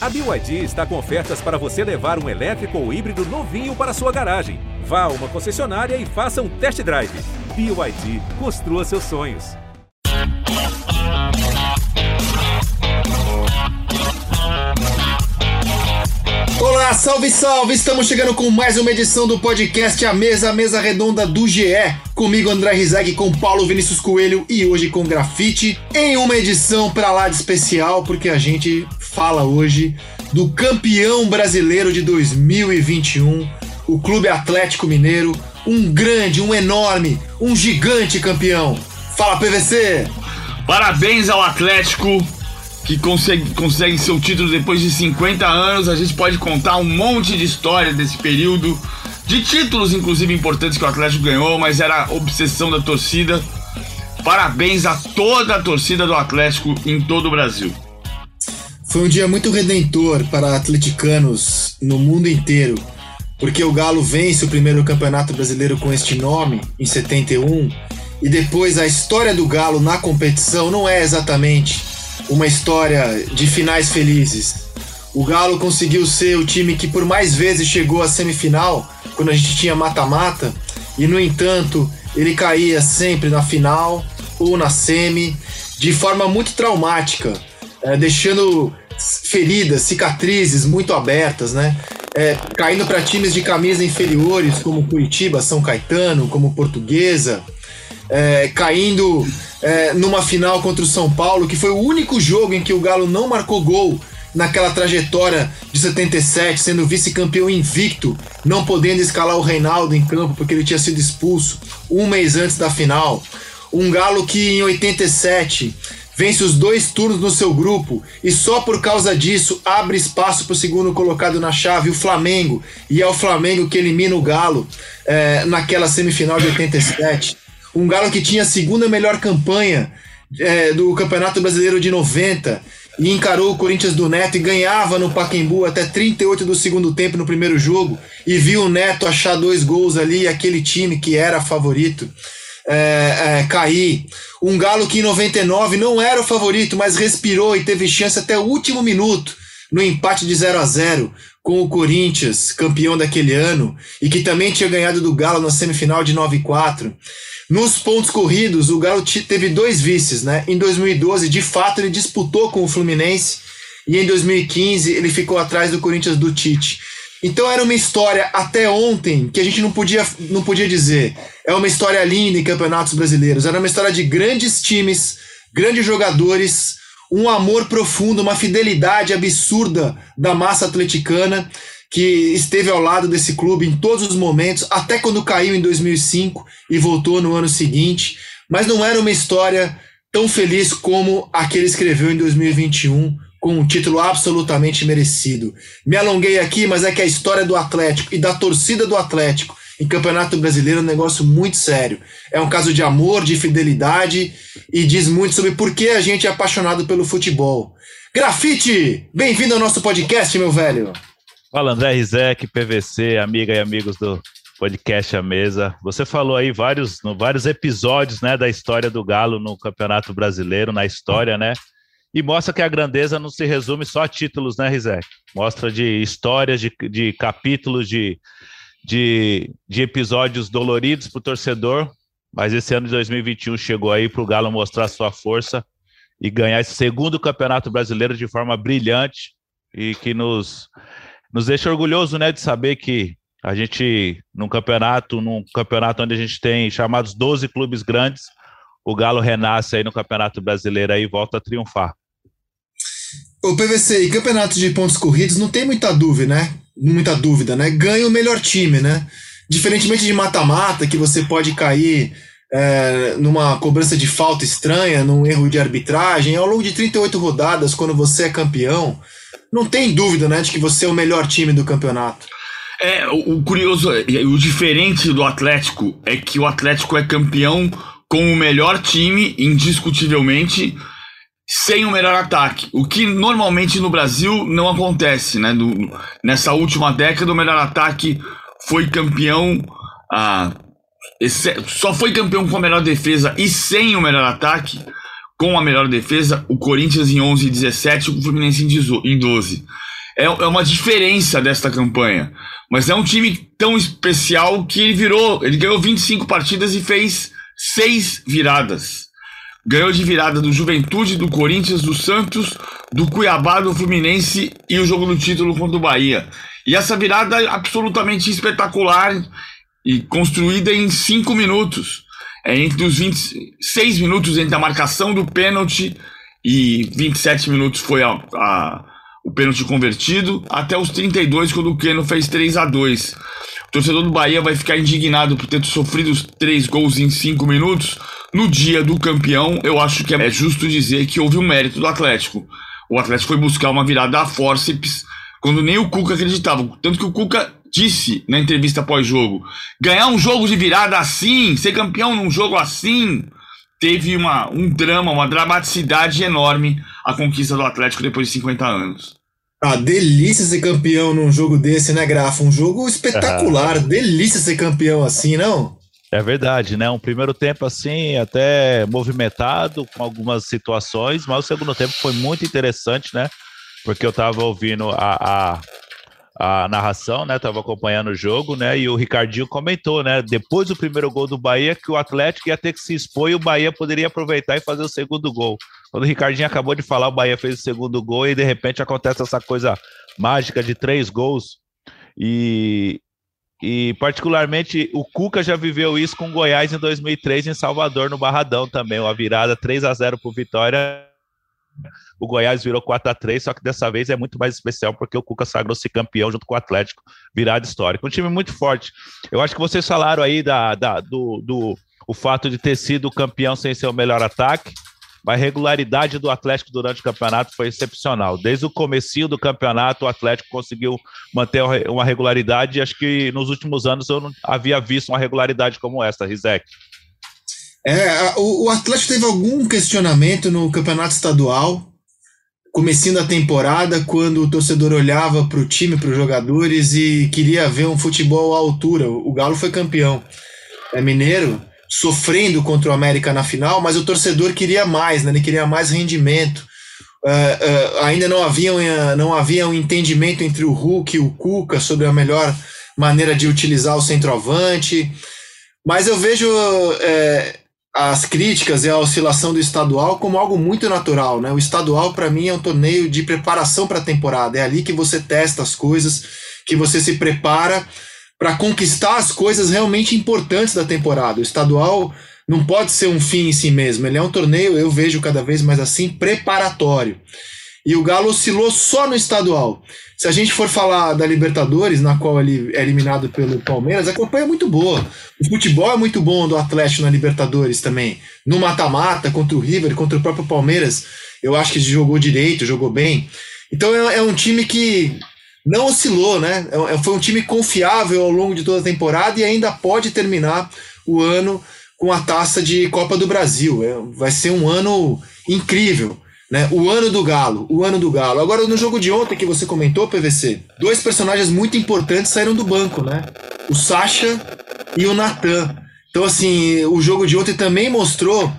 A BYD está com ofertas para você levar um elétrico ou híbrido novinho para sua garagem. Vá a uma concessionária e faça um test drive. BYD, construa seus sonhos. Olá, salve, salve! Estamos chegando com mais uma edição do podcast A Mesa, a Mesa Redonda do GE. Comigo, André Rizek, com Paulo Vinícius Coelho e hoje com Grafite. Em uma edição pra lá de especial, porque a gente fala hoje do campeão brasileiro de 2021, o Clube Atlético Mineiro. Um grande, um enorme, um gigante campeão. Fala, PVC! Parabéns ao Atlético que consegue, consegue seu título depois de 50 anos. A gente pode contar um monte de história desse período, de títulos inclusive importantes que o Atlético ganhou, mas era obsessão da torcida. Parabéns a toda a torcida do Atlético em todo o Brasil. Foi um dia muito redentor para atleticanos no mundo inteiro, porque o Galo vence o primeiro campeonato brasileiro com este nome, em 71, e depois a história do Galo na competição não é exatamente uma história de finais felizes. O Galo conseguiu ser o time que por mais vezes chegou à semifinal, quando a gente tinha mata-mata, e no entanto ele caía sempre na final ou na semi, de forma muito traumática, é, deixando feridas, cicatrizes muito abertas, né? É, caindo para times de camisa inferiores como Curitiba, São Caetano, como Portuguesa, é, caindo é, numa final contra o São Paulo, que foi o único jogo em que o Galo não marcou gol naquela trajetória de 77, sendo vice-campeão invicto, não podendo escalar o Reinaldo em campo porque ele tinha sido expulso um mês antes da final. Um Galo que em 87 vence os dois turnos no seu grupo. E só por causa disso abre espaço para o segundo colocado na chave, o Flamengo, e é o Flamengo que elimina o Galo é, naquela semifinal de 87. Um Galo que tinha a segunda melhor campanha é, do Campeonato Brasileiro de 90 e encarou o Corinthians do Neto e ganhava no Pacaembu até 38 do segundo tempo no primeiro jogo. E viu o Neto achar dois gols ali aquele time que era favorito é, é, cair. Um Galo que em 99 não era o favorito, mas respirou e teve chance até o último minuto no empate de 0 a 0 com o Corinthians, campeão daquele ano, e que também tinha ganhado do Galo na semifinal de 9 4. Nos pontos corridos, o Galo teve dois vices, né? Em 2012, de fato, ele disputou com o Fluminense e em 2015 ele ficou atrás do Corinthians do Tite. Então era uma história até ontem que a gente não podia, não podia dizer. É uma história linda em campeonatos brasileiros. Era uma história de grandes times, grandes jogadores, um amor profundo, uma fidelidade absurda da massa atleticana que esteve ao lado desse clube em todos os momentos, até quando caiu em 2005 e voltou no ano seguinte. Mas não era uma história tão feliz como a que ele escreveu em 2021, com um título absolutamente merecido. Me alonguei aqui, mas é que a história do Atlético e da torcida do Atlético em Campeonato Brasileiro é um negócio muito sério. É um caso de amor, de fidelidade e diz muito sobre por que a gente é apaixonado pelo futebol. Grafite, bem-vindo ao nosso podcast, meu velho. Fala André Rizek, PVC, amiga e amigos do podcast A Mesa. Você falou aí vários, vários episódios né, da história do Galo no Campeonato Brasileiro, na história, né? E mostra que a grandeza não se resume só a títulos, né, Rizek? Mostra de histórias, de, de capítulos, de, de, de episódios doloridos para o torcedor. Mas esse ano de 2021 chegou aí para o Galo mostrar sua força e ganhar esse segundo Campeonato Brasileiro de forma brilhante e que nos nos deixa orgulhoso, né, de saber que a gente, num campeonato, num campeonato onde a gente tem chamados 12 clubes grandes, o Galo renasce aí no Campeonato Brasileiro aí e volta a triunfar. O PVC e campeonatos de pontos corridos não tem muita dúvida, né? Muita dúvida, né? Ganha o melhor time, né? Diferentemente de mata-mata, que você pode cair é, numa cobrança de falta estranha, num erro de arbitragem, ao longo de 38 rodadas, quando você é campeão, não tem dúvida, né, de que você é o melhor time do campeonato. É, o, o curioso, o diferente do Atlético é que o Atlético é campeão com o melhor time, indiscutivelmente, sem o melhor ataque. O que normalmente no Brasil não acontece, né? No, nessa última década, o melhor ataque foi campeão. Ah, só foi campeão com a melhor defesa e sem o melhor ataque com a melhor defesa, o Corinthians em 11 e 17, o Fluminense em 12. é, é uma diferença desta campanha. Mas é um time tão especial que ele virou. Ele ganhou 25 partidas e fez seis viradas. Ganhou de virada do Juventude, do Corinthians, do Santos, do Cuiabá, do Fluminense e o jogo do título contra o Bahia. E essa virada é absolutamente espetacular e construída em cinco minutos. É entre os 26 minutos entre a marcação do pênalti e 27 minutos foi a, a, o pênalti convertido, até os 32 quando o Keno fez 3 a 2 O torcedor do Bahia vai ficar indignado por ter sofrido os três gols em cinco minutos. No dia do campeão, eu acho que é justo dizer que houve um mérito do Atlético. O Atlético foi buscar uma virada a forceps quando nem o Cuca acreditava. Tanto que o Cuca disse na entrevista pós-jogo: ganhar um jogo de virada assim, ser campeão num jogo assim, teve uma, um drama, uma dramaticidade enorme a conquista do Atlético depois de 50 anos. Ah, delícia ser campeão num jogo desse, né, Grafa? Um jogo espetacular. Ah. Delícia ser campeão assim, não? É verdade, né? Um primeiro tempo assim, até movimentado, com algumas situações, mas o segundo tempo foi muito interessante, né? Porque eu tava ouvindo a, a a narração, né? Tava acompanhando o jogo, né? E o Ricardinho comentou, né? Depois do primeiro gol do Bahia, que o Atlético ia ter que se expor e o Bahia poderia aproveitar e fazer o segundo gol. Quando o Ricardinho acabou de falar, o Bahia fez o segundo gol e de repente acontece essa coisa mágica de três gols. E, e particularmente o Cuca já viveu isso com o Goiás em 2003 em Salvador, no Barradão também. Uma virada 3 a 0 por Vitória o Goiás virou 4 a 3 só que dessa vez é muito mais especial porque o Cuca sagrou-se campeão junto com o Atlético, virada histórica. Um time muito forte. Eu acho que vocês falaram aí da, da do, do o fato de ter sido campeão sem ser o melhor ataque, mas a regularidade do Atlético durante o campeonato foi excepcional. Desde o comecinho do campeonato, o Atlético conseguiu manter uma regularidade e acho que nos últimos anos eu não havia visto uma regularidade como essa, Rizek. É, o, o Atlético teve algum questionamento no campeonato estadual, comecinho da temporada, quando o torcedor olhava para o time, para os jogadores e queria ver um futebol à altura. O Galo foi campeão é mineiro, sofrendo contra o América na final, mas o torcedor queria mais, né? ele queria mais rendimento. Uh, uh, ainda não havia, uh, não havia um entendimento entre o Hulk e o Cuca sobre a melhor maneira de utilizar o centroavante. Mas eu vejo é, as críticas e a oscilação do estadual como algo muito natural, né? O estadual para mim é um torneio de preparação para a temporada, é ali que você testa as coisas, que você se prepara para conquistar as coisas realmente importantes da temporada. O estadual não pode ser um fim em si mesmo, ele é um torneio, eu vejo cada vez mais assim, preparatório. E o Galo oscilou só no estadual. Se a gente for falar da Libertadores, na qual ele é eliminado pelo Palmeiras, a campanha é muito boa. O futebol é muito bom do Atlético na Libertadores também. No mata-mata, contra o River, contra o próprio Palmeiras, eu acho que jogou direito, jogou bem. Então é, é um time que não oscilou, né? É, é, foi um time confiável ao longo de toda a temporada e ainda pode terminar o ano com a taça de Copa do Brasil. É, vai ser um ano incrível. Né? O ano do Galo, o ano do Galo. Agora, no jogo de ontem que você comentou, PVC, dois personagens muito importantes saíram do banco, né? O Sacha e o Natan. Então, assim, o jogo de ontem também mostrou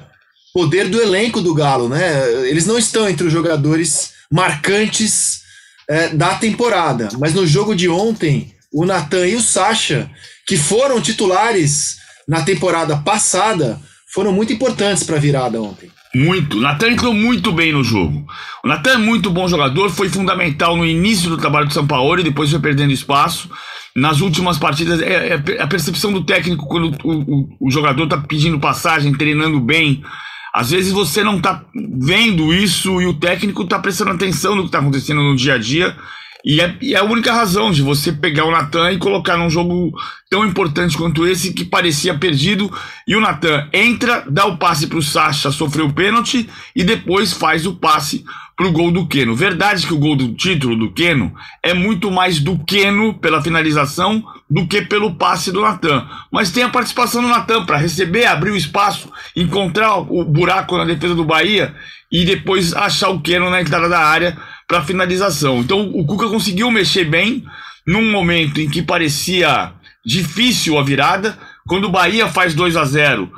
poder do elenco do Galo, né? Eles não estão entre os jogadores marcantes é, da temporada, mas no jogo de ontem, o Natan e o Sacha, que foram titulares na temporada passada, foram muito importantes para a virada ontem. Muito. O Natan entrou muito bem no jogo. O Natan é muito bom jogador, foi fundamental no início do trabalho do São Paulo e depois foi perdendo espaço. Nas últimas partidas, é, é a percepção do técnico quando o, o, o jogador está pedindo passagem, treinando bem. Às vezes você não está vendo isso e o técnico está prestando atenção no que está acontecendo no dia a dia e é, e é, a única razão de você pegar o Natan e colocar num jogo tão importante quanto esse que parecia perdido. E o Natan entra, dá o passe para o Sacha sofrer o pênalti e depois faz o passe para o gol do Keno. Verdade que o gol do título do Keno é muito mais do Keno pela finalização do que pelo passe do Natan. Mas tem a participação do Natan para receber, abrir o espaço, encontrar o buraco na defesa do Bahia e depois achar o Keno na entrada da área para finalização. Então o Cuca conseguiu mexer bem num momento em que parecia difícil a virada. Quando o Bahia faz 2 a 0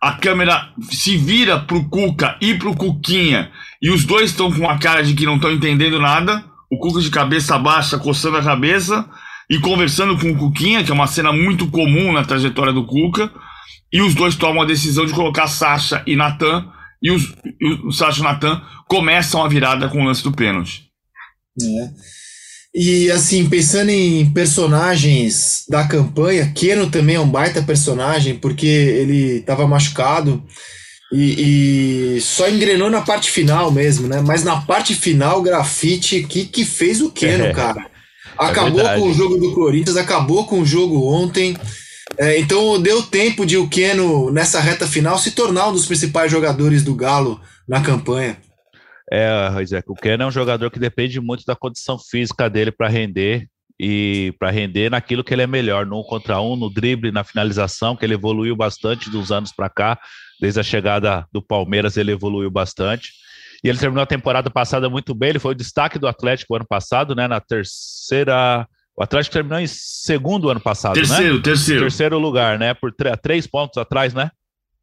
a câmera se vira pro Cuca e pro Cuquinha e os dois estão com a cara de que não estão entendendo nada. o Cuca de cabeça baixa, coçando a cabeça e conversando com o Cuquinha, que é uma cena muito comum na trajetória do Cuca. E os dois tomam a decisão de colocar Sasha e Natan. E, os, e o Sasha e o Natan começam a virada com o lance do pênalti. É. E assim, pensando em personagens da campanha, Keno também é um baita personagem, porque ele estava machucado e, e, só engrenou na parte final mesmo, né? Mas na parte final, o grafite, que, que fez o Keno, é, cara? Acabou é com o jogo do Corinthians, acabou com o jogo ontem. É, então deu tempo de o Keno, nessa reta final, se tornar um dos principais jogadores do Galo na campanha. É, Isaac, o Keno é um jogador que depende muito da condição física dele para render e para render naquilo que ele é melhor, no um contra um, no drible, na finalização, que ele evoluiu bastante dos anos para cá, desde a chegada do Palmeiras ele evoluiu bastante. E ele terminou a temporada passada muito bem, ele foi o destaque do Atlético ano passado, né, na terceira o Atlético terminou em segundo ano passado, terceiro, né? Terceiro, terceiro. lugar, né? Por três pontos atrás, né?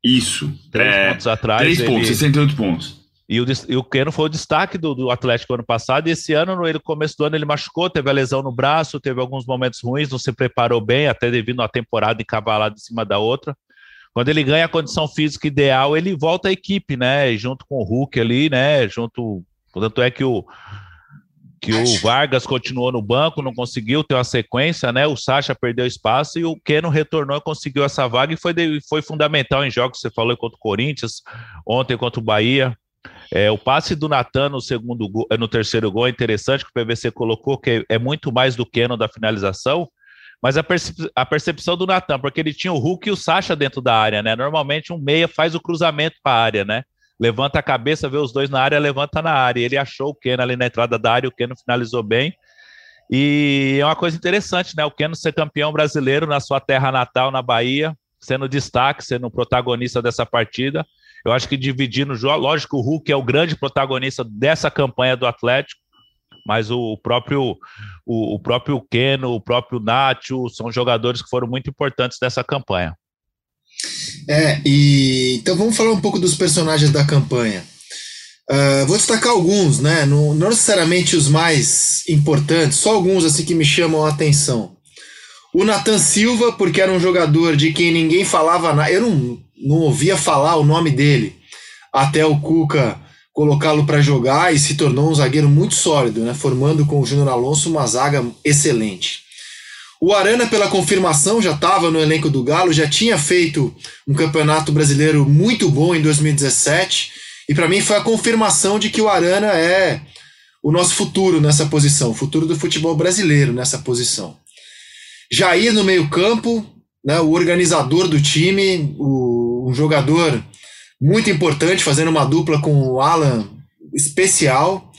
Isso. Três é, pontos atrás. Três ele... pontos, 68 pontos. E o, e o Keno foi o destaque do, do Atlético ano passado, e esse ano, no começo do ano, ele machucou, teve a lesão no braço, teve alguns momentos ruins, não se preparou bem, até devido a temporada encavalada em cima da outra. Quando ele ganha a condição física ideal, ele volta à equipe, né? Junto com o Hulk ali, né? Junto. Tanto é que o, que o Vargas continuou no banco, não conseguiu ter uma sequência, né? O Sacha perdeu espaço e o Keno retornou e conseguiu essa vaga e foi, de, foi fundamental em jogos, você falou contra o Corinthians, ontem contra o Bahia. É, o passe do Natan no segundo gol, no terceiro gol é interessante, que o PVC colocou, que é muito mais do Keno da finalização, mas a, percep a percepção do Natan, porque ele tinha o Hulk e o Sacha dentro da área, né? Normalmente um meia faz o cruzamento para a área, né? Levanta a cabeça, vê os dois na área, levanta na área. Ele achou o Keno ali na entrada da área, o Keno finalizou bem. E é uma coisa interessante, né? O Keno ser campeão brasileiro na sua terra natal, na Bahia, sendo destaque, sendo protagonista dessa partida. Eu acho que dividir no jogo, lógico, o Hulk é o grande protagonista dessa campanha do Atlético, mas o próprio o, o próprio Keno, o próprio Nacho são jogadores que foram muito importantes dessa campanha. É, e então vamos falar um pouco dos personagens da campanha. Uh, vou destacar alguns, né? Não, não, necessariamente os mais importantes, só alguns assim que me chamam a atenção. O Nathan Silva, porque era um jogador de quem ninguém falava nada. Eu não, não ouvia falar o nome dele até o Cuca colocá-lo para jogar e se tornou um zagueiro muito sólido, né? Formando com o Júnior Alonso uma zaga excelente. O Arana, pela confirmação, já estava no elenco do Galo, já tinha feito um campeonato brasileiro muito bom em 2017. E para mim foi a confirmação de que o Arana é o nosso futuro nessa posição, o futuro do futebol brasileiro nessa posição. Jair no meio-campo, né, o organizador do time, o, um jogador muito importante, fazendo uma dupla com o Alan especial.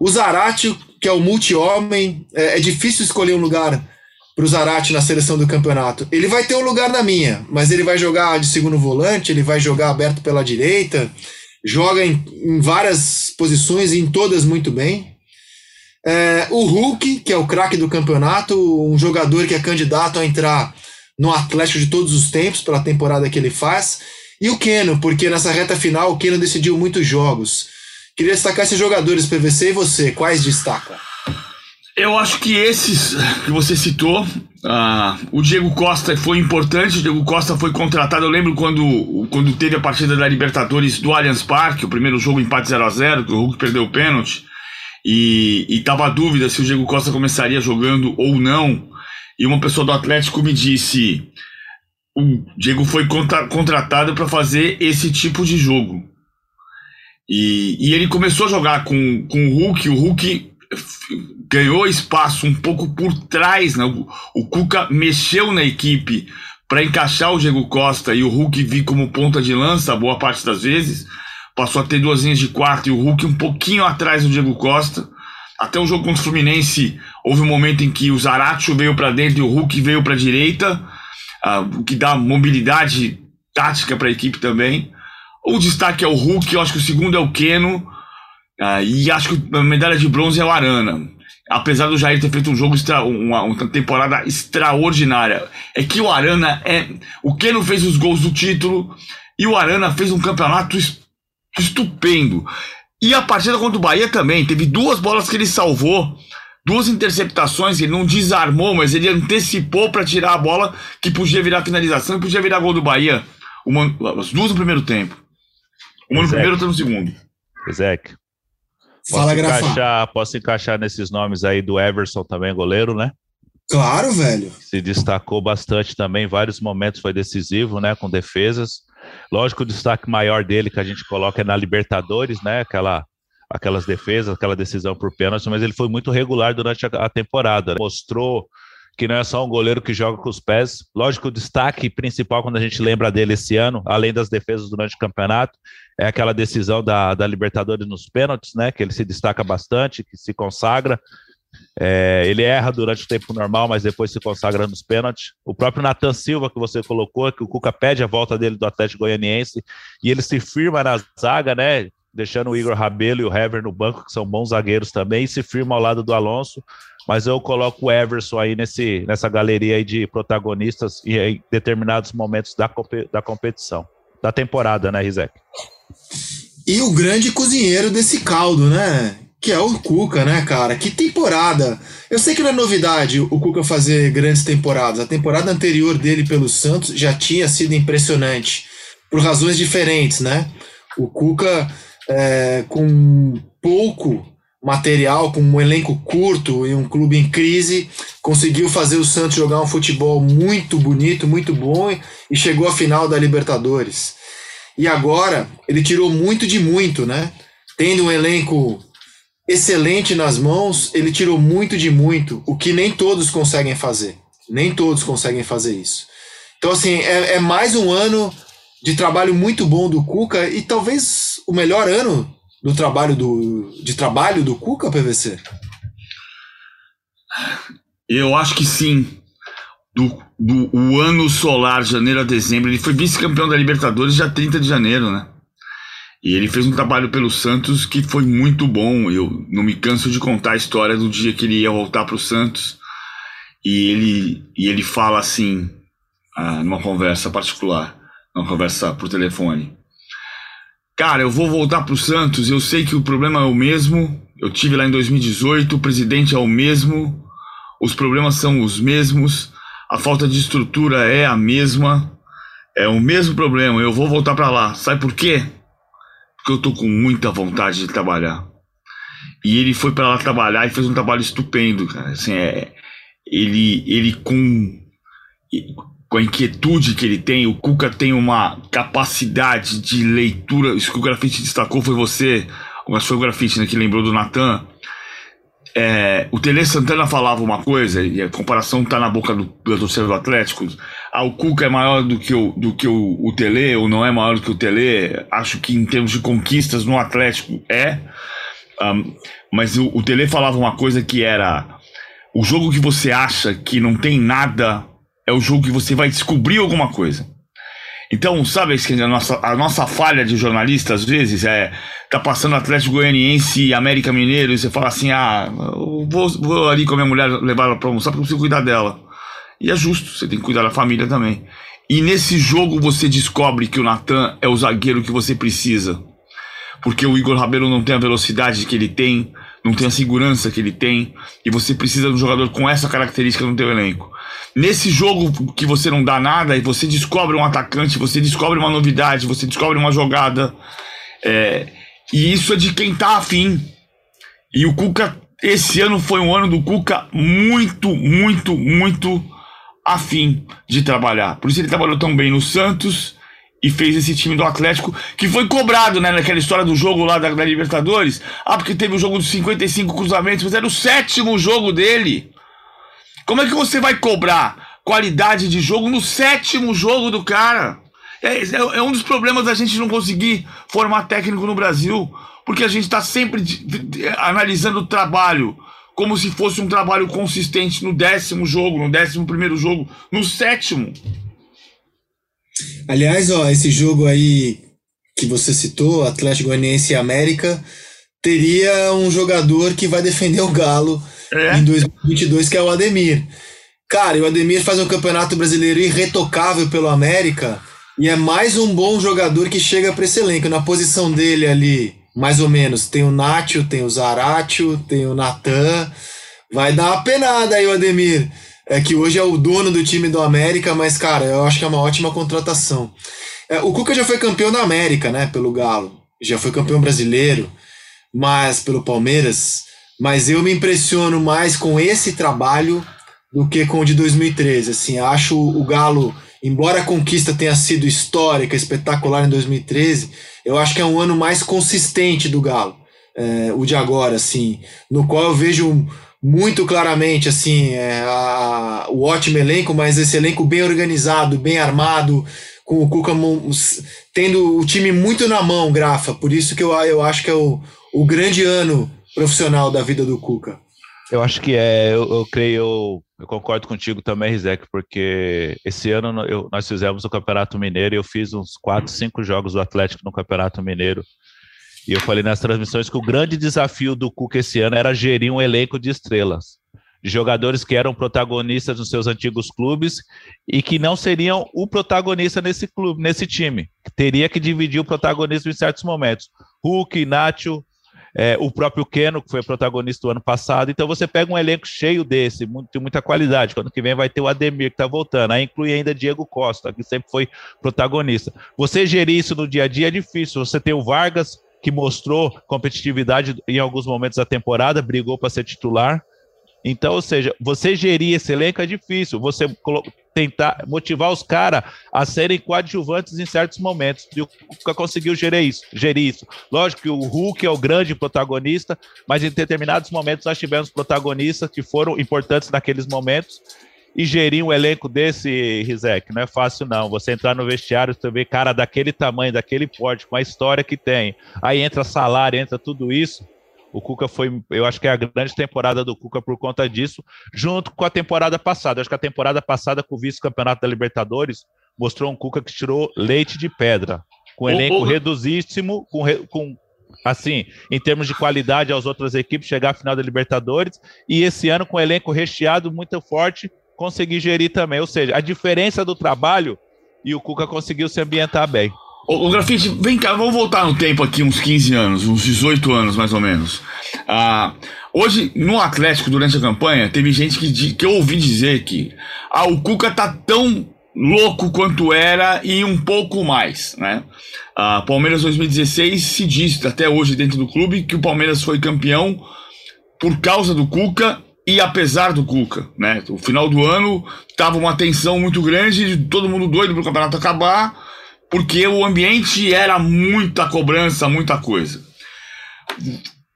O Zarate, que é o multi-homem, é, é difícil escolher um lugar para o Zarate na seleção do campeonato. Ele vai ter um lugar na minha, mas ele vai jogar de segundo volante, ele vai jogar aberto pela direita, joga em, em várias posições e em todas muito bem. É, o Hulk, que é o craque do campeonato, um jogador que é candidato a entrar no Atlético de todos os tempos pela temporada que ele faz. E o Keno, porque nessa reta final o Keno decidiu muitos jogos. Queria destacar esses jogadores PVC e você, quais destaca? Eu acho que esses que você citou, uh, o Diego Costa foi importante, o Diego Costa foi contratado. Eu lembro quando, quando teve a partida da Libertadores do Allianz Parque, o primeiro jogo empate 0 a 0 que o Hulk perdeu o pênalti, e, e tava a dúvida se o Diego Costa começaria jogando ou não. E uma pessoa do Atlético me disse: o Diego foi contra, contratado para fazer esse tipo de jogo. E, e ele começou a jogar com, com o Hulk, o Hulk ganhou espaço um pouco por trás. Né? O, o Cuca mexeu na equipe para encaixar o Diego Costa e o Hulk vir como ponta de lança boa parte das vezes. Passou a ter duas linhas de quarto e o Hulk um pouquinho atrás do Diego Costa. Até o jogo contra o Fluminense, houve um momento em que o Zaratio veio para dentro e o Hulk veio para a direita, uh, o que dá mobilidade tática para a equipe também. O destaque é o Hulk, eu acho que o segundo é o Keno, uh, e acho que a medalha de bronze é o Arana apesar do Jair ter feito um jogo extra, uma, uma, temporada extraordinária, é que o Arana é. O Keno fez os gols do título e o Arana fez um campeonato estupendo. E a partida contra o Bahia também. Teve duas bolas que ele salvou. Duas interceptações, ele não desarmou, mas ele antecipou para tirar a bola que podia virar finalização e podia virar gol do Bahia. Uma, as duas no primeiro tempo. Uma no primeiro e outra no segundo. Ezek. Fala, posso Grafa. encaixar, posso encaixar nesses nomes aí do Everson também, goleiro, né? Claro, velho. Se destacou bastante também, vários momentos foi decisivo, né? Com defesas. Lógico, o destaque maior dele que a gente coloca é na Libertadores, né? Aquela, aquelas defesas, aquela decisão por pênalti, mas ele foi muito regular durante a, a temporada. né? Mostrou que não é só um goleiro que joga com os pés. Lógico, o destaque principal quando a gente lembra dele esse ano, além das defesas durante o campeonato, é aquela decisão da, da Libertadores nos pênaltis, né? Que ele se destaca bastante, que se consagra. É, ele erra durante o tempo normal, mas depois se consagra nos pênaltis. O próprio Nathan Silva, que você colocou, que o Cuca pede a volta dele do Atlético Goianiense e ele se firma na zaga, né? Deixando o Igor Rabelo e o Hever no banco, que são bons zagueiros também, e se firma ao lado do Alonso. Mas eu coloco o Everson aí nesse, nessa galeria aí de protagonistas e em determinados momentos da, da competição, da temporada, né, Rizek? E o grande cozinheiro desse caldo, né? Que é o Cuca, né, cara? Que temporada! Eu sei que não é novidade o Cuca fazer grandes temporadas. A temporada anterior dele pelo Santos já tinha sido impressionante, por razões diferentes, né? O Cuca, é, com pouco material, com um elenco curto e um clube em crise, conseguiu fazer o Santos jogar um futebol muito bonito, muito bom e chegou à final da Libertadores. E agora ele tirou muito de muito, né? Tendo um elenco excelente nas mãos, ele tirou muito de muito, o que nem todos conseguem fazer. Nem todos conseguem fazer isso. Então, assim, é, é mais um ano de trabalho muito bom do Cuca e talvez o melhor ano do trabalho do, de trabalho do Cuca, PVC? Eu acho que sim. Do, do o ano solar, janeiro a dezembro, ele foi vice-campeão da Libertadores já 30 de janeiro, né? E ele fez um trabalho pelo Santos que foi muito bom. Eu não me canso de contar a história do dia que ele ia voltar para o Santos. E ele, e ele fala assim, ah, numa conversa particular, numa conversa por telefone. Cara, eu vou voltar para o Santos. Eu sei que o problema é o mesmo. Eu tive lá em 2018. O presidente é o mesmo. Os problemas são os mesmos. A falta de estrutura é a mesma. É o mesmo problema. Eu vou voltar para lá. Sabe por quê? Porque eu tô com muita vontade de trabalhar. E ele foi para lá trabalhar e fez um trabalho estupendo, cara. Assim, é, ele, ele com com a inquietude que ele tem, o Cuca tem uma capacidade de leitura. Isso que o grafite destacou foi você, mas foi o grafite né, que lembrou do Natan. É, o Tele Santana falava uma coisa, e a comparação está na boca do, torcedor do Atlético. Ah, o Cuca é maior do que, o, do que o, o Tele, ou não é maior do que o Tele. Acho que em termos de conquistas no Atlético é. Um, mas o, o Tele falava uma coisa que era: o jogo que você acha que não tem nada é o jogo que você vai descobrir alguma coisa. Então, sabe a nossa, a nossa falha de jornalista, às vezes, é tá passando Atlético Goianiense América Mineiro, e você fala assim, ah, vou, vou ali com a minha mulher levar ela pra almoçar porque eu preciso cuidar dela. E é justo, você tem que cuidar da família também. E nesse jogo você descobre que o Natan é o zagueiro que você precisa. Porque o Igor Rabelo não tem a velocidade que ele tem, não tem a segurança que ele tem, e você precisa de um jogador com essa característica no teu elenco. Nesse jogo que você não dá nada e você descobre um atacante, você descobre uma novidade, você descobre uma jogada. É, e isso é de quem tá afim. E o Cuca, esse ano foi um ano do Cuca muito, muito, muito afim de trabalhar. Por isso ele trabalhou tão bem no Santos e fez esse time do Atlético, que foi cobrado, né, naquela história do jogo lá da, da Libertadores. Ah, porque teve o jogo dos 55 cruzamentos, mas era o sétimo jogo dele. Como é que você vai cobrar qualidade de jogo no sétimo jogo do cara? É, é, é um dos problemas da gente não conseguir formar técnico no Brasil, porque a gente está sempre de, de, de, analisando o trabalho como se fosse um trabalho consistente no décimo jogo, no décimo primeiro jogo, no sétimo. Aliás, ó, esse jogo aí que você citou, Atlético Goianiense e América, teria um jogador que vai defender o Galo é. em 2022, que é o Ademir. Cara, e o Ademir faz um campeonato brasileiro irretocável pelo América e é mais um bom jogador que chega para esse elenco. Na posição dele ali, mais ou menos. Tem o Nacho, tem o Zaratio, tem o Natan. Vai dar uma penada aí o Ademir. É que hoje é o dono do time do América, mas, cara, eu acho que é uma ótima contratação. É, o Cuca já foi campeão da América, né, pelo Galo. Já foi campeão brasileiro, mas pelo Palmeiras. Mas eu me impressiono mais com esse trabalho do que com o de 2013. Assim, acho o Galo, embora a conquista tenha sido histórica, espetacular em 2013, eu acho que é um ano mais consistente do Galo, é, o de agora, assim, no qual eu vejo muito claramente assim é, a, o ótimo elenco, mas esse elenco bem organizado, bem armado, com o Cuca tendo o time muito na mão, Grafa. Por isso que eu, eu acho que é o, o grande ano profissional da vida do Cuca. Eu acho que é, eu, eu creio, eu, eu, concordo contigo também, Rizek, porque esse ano eu, nós fizemos o Campeonato Mineiro e eu fiz uns 4, 5 jogos do Atlético no Campeonato Mineiro. E eu falei nas transmissões que o grande desafio do Cuca esse ano era gerir um elenco de estrelas, jogadores que eram protagonistas nos seus antigos clubes e que não seriam o protagonista nesse clube, nesse time. Teria que dividir o protagonismo em certos momentos. Hulk, Nacho, é, o próprio Keno, que foi protagonista do ano passado. Então você pega um elenco cheio desse, muito, de muita qualidade. Quando que vem vai ter o Ademir, que está voltando. Aí inclui ainda Diego Costa, que sempre foi protagonista. Você gerir isso no dia a dia é difícil. Você tem o Vargas, que mostrou competitividade em alguns momentos da temporada, brigou para ser titular. Então, ou seja, você gerir esse elenco é difícil, você tentar motivar os caras a serem coadjuvantes em certos momentos. E o Cuca conseguiu gerir isso, gerir isso. Lógico que o Hulk é o grande protagonista, mas em determinados momentos nós tivemos protagonistas que foram importantes naqueles momentos e gerir um elenco desse, Rizek, não é fácil não. Você entrar no vestiário, você vê cara daquele tamanho, daquele porte, com a história que tem. Aí entra salário, entra tudo isso. O Cuca foi, eu acho que é a grande temporada do Cuca por conta disso, junto com a temporada passada. Eu acho que a temporada passada, com o vice-campeonato da Libertadores, mostrou um Cuca que tirou leite de pedra, com um elenco reduzíssimo, com, com assim, em termos de qualidade às outras equipes, chegar à final da Libertadores, e esse ano com elenco recheado muito forte, conseguir gerir também. Ou seja, a diferença do trabalho e o Cuca conseguiu se ambientar bem. O, Grafite, vem cá, vamos voltar no tempo aqui, uns 15 anos, uns 18 anos mais ou menos. Ah, hoje, no Atlético, durante a campanha, teve gente que, que eu ouvi dizer que ah, o Cuca tá tão louco quanto era e um pouco mais, né? Ah, Palmeiras 2016 se diz até hoje dentro do clube que o Palmeiras foi campeão por causa do Cuca e apesar do Cuca, né? O final do ano tava uma tensão muito grande, todo mundo doido pro campeonato acabar, porque o ambiente era muita cobrança, muita coisa.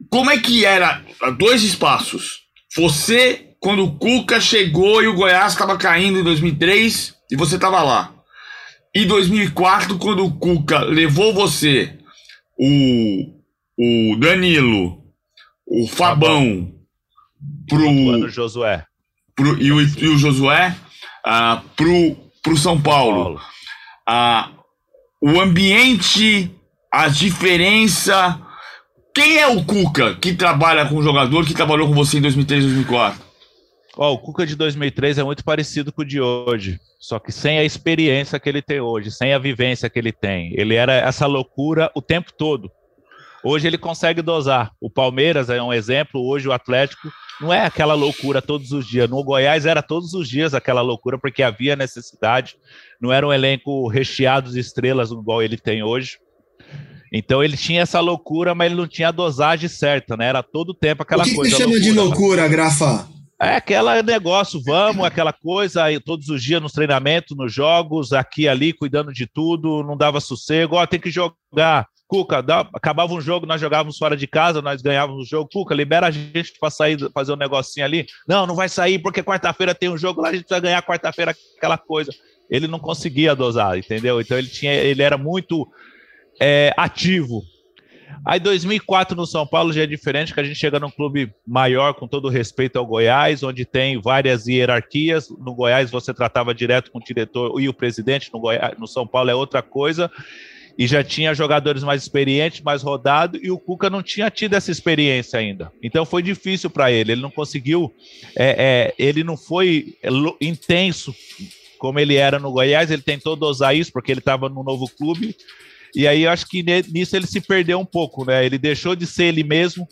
Como é que era dois espaços? Você quando o Cuca chegou e o Goiás estava caindo em 2003 e você estava lá. E 2004 quando o Cuca levou você, o o Danilo, o Fabão, pro Josué. Pro, e, o, e o Josué uh, pro, pro São Paulo. Uh, o ambiente, a diferença. Quem é o Cuca que trabalha com o jogador que trabalhou com você em 2003 2004? Oh, o Cuca de 2003 é muito parecido com o de hoje, só que sem a experiência que ele tem hoje, sem a vivência que ele tem. Ele era essa loucura o tempo todo. Hoje ele consegue dosar. O Palmeiras é um exemplo, hoje o Atlético não é aquela loucura todos os dias. No Goiás era todos os dias aquela loucura, porque havia necessidade. Não era um elenco recheado de estrelas igual ele tem hoje. Então ele tinha essa loucura, mas ele não tinha a dosagem certa, né? Era todo o tempo aquela o que coisa. Você chama loucura, de loucura, Grafa? É aquele negócio, vamos, aquela coisa, aí, todos os dias nos treinamentos, nos jogos, aqui ali, cuidando de tudo, não dava sossego, ó, tem que jogar. Cuca, dá, acabava um jogo, nós jogávamos fora de casa, nós ganhávamos o jogo. Cuca, libera a gente para sair, fazer um negocinho ali. Não, não vai sair porque quarta-feira tem um jogo lá, a gente vai ganhar quarta-feira aquela coisa. Ele não conseguia dosar, entendeu? Então ele tinha, ele era muito é, ativo. Aí 2004 no São Paulo já é diferente, que a gente chega num clube maior, com todo respeito ao Goiás, onde tem várias hierarquias. No Goiás você tratava direto com o diretor e o presidente, no, Goiás, no São Paulo é outra coisa e já tinha jogadores mais experientes, mais rodados, e o Cuca não tinha tido essa experiência ainda. Então foi difícil para ele. Ele não conseguiu, é, é, ele não foi intenso como ele era no Goiás. Ele tentou dosar isso porque ele estava no novo clube. E aí eu acho que nisso ele se perdeu um pouco, né? Ele deixou de ser ele mesmo,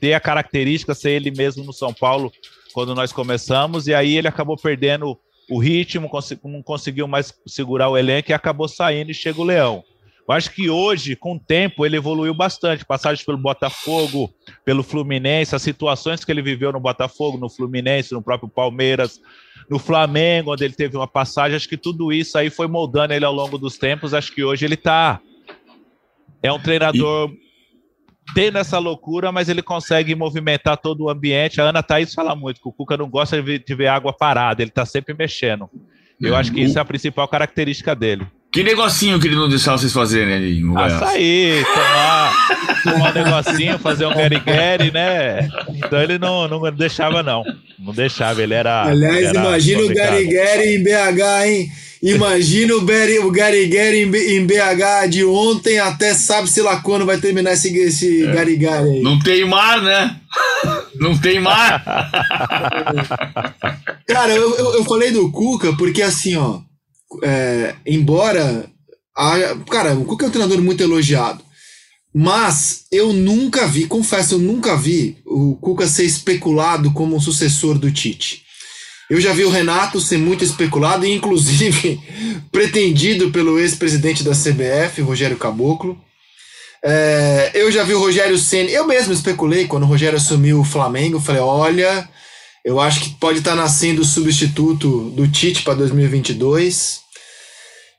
ter a característica ser ele mesmo no São Paulo quando nós começamos, e aí ele acabou perdendo o ritmo, não conseguiu mais segurar o elenco e acabou saindo e chega o Leão. Eu acho que hoje, com o tempo, ele evoluiu bastante. Passagem pelo Botafogo, pelo Fluminense, as situações que ele viveu no Botafogo, no Fluminense, no próprio Palmeiras, no Flamengo, onde ele teve uma passagem. Acho que tudo isso aí foi moldando ele ao longo dos tempos. Acho que hoje ele está é um treinador e... tendo essa loucura, mas ele consegue movimentar todo o ambiente. A Ana Thaís fala muito que o Cuca não gosta de ver água parada, ele está sempre mexendo. Eu acho que isso é a principal característica dele. Que negocinho que ele não deixava vocês fazerem ali no Açaí, tomar, tomar um negocinho, fazer um gary né? Então ele não, não deixava, não. Não deixava, ele era. Aliás, era imagina o gary em BH, hein? Imagina o, Beri, o Gary Gary em, em, BH de ontem até sabe-se lá quando vai terminar esse, esse é. Gary aí. Não tem mar, né? Não tem mar. Cara, eu, eu, eu, falei do Cuca porque assim, ó. É, embora. Cara, o Cuca é um treinador muito elogiado. Mas eu nunca vi, confesso, eu nunca vi o Cuca ser especulado como um sucessor do Tite. Eu já vi o Renato ser muito especulado e, inclusive, pretendido pelo ex-presidente da CBF, Rogério Caboclo. É, eu já vi o Rogério Senna. Eu mesmo especulei quando o Rogério assumiu o Flamengo. Falei: olha, eu acho que pode estar nascendo o substituto do Tite para 2022.